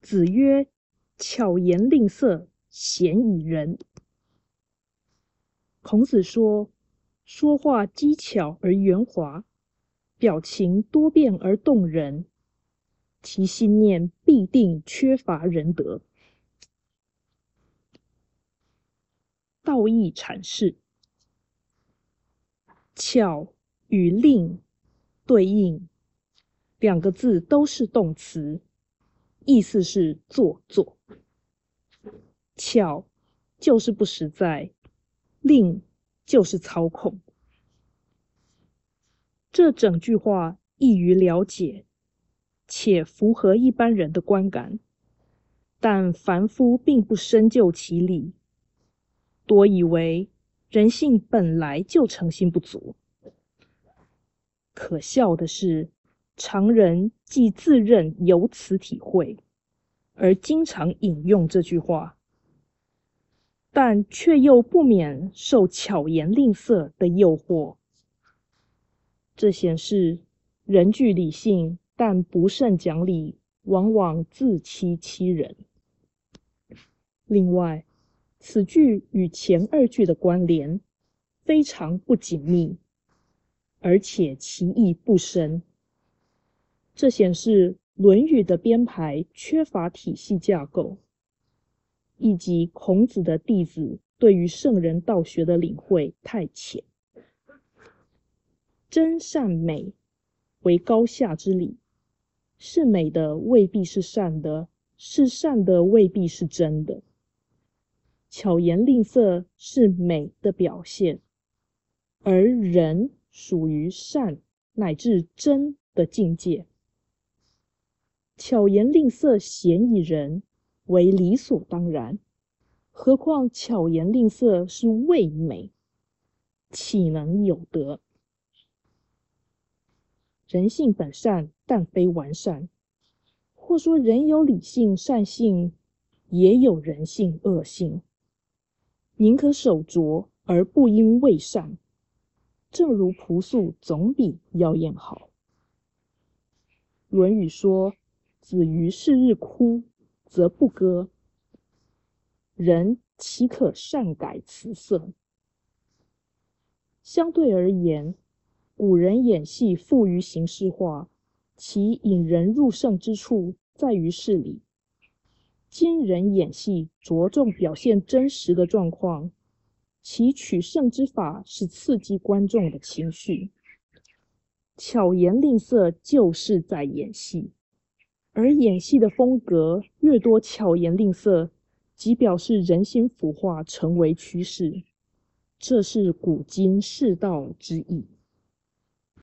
子曰：“巧言令色，鲜矣仁。”孔子说，说话机巧而圆滑，表情多变而动人，其心念必定缺乏仁德。道义阐释：巧与令对应，两个字都是动词。意思是做作，巧就是不实在，令就是操控。这整句话易于了解，且符合一般人的观感，但凡夫并不深究其理，多以为人性本来就诚信不足。可笑的是。常人既自认有此体会，而经常引用这句话，但却又不免受巧言令色的诱惑。这显示人具理性，但不甚讲理，往往自欺欺人。另外，此句与前二句的关联非常不紧密，而且其意不深。这显示《论语》的编排缺乏体系架构，以及孔子的弟子对于圣人道学的领会太浅。真善美为高下之理，是美的未必是善的，是善的未必是真的。巧言令色是美的表现，而人属于善乃至真的境界。巧言令色，鲜矣仁，为理所当然。何况巧言令色是为美，岂能有德？人性本善，但非完善。或说人有理性善性，也有人性恶性。宁可守拙，而不应为善。正如朴素，总比妖艳好。《论语》说。子于是日哭，则不歌。人岂可善改辞色？相对而言，古人演戏富于形式化，其引人入胜之处在于事理；今人演戏着重表现真实的状况，其取胜之法是刺激观众的情绪。巧言令色就是在演戏。而演戏的风格越多，巧言令色，即表示人心腐化成为趋势，这是古今世道之意。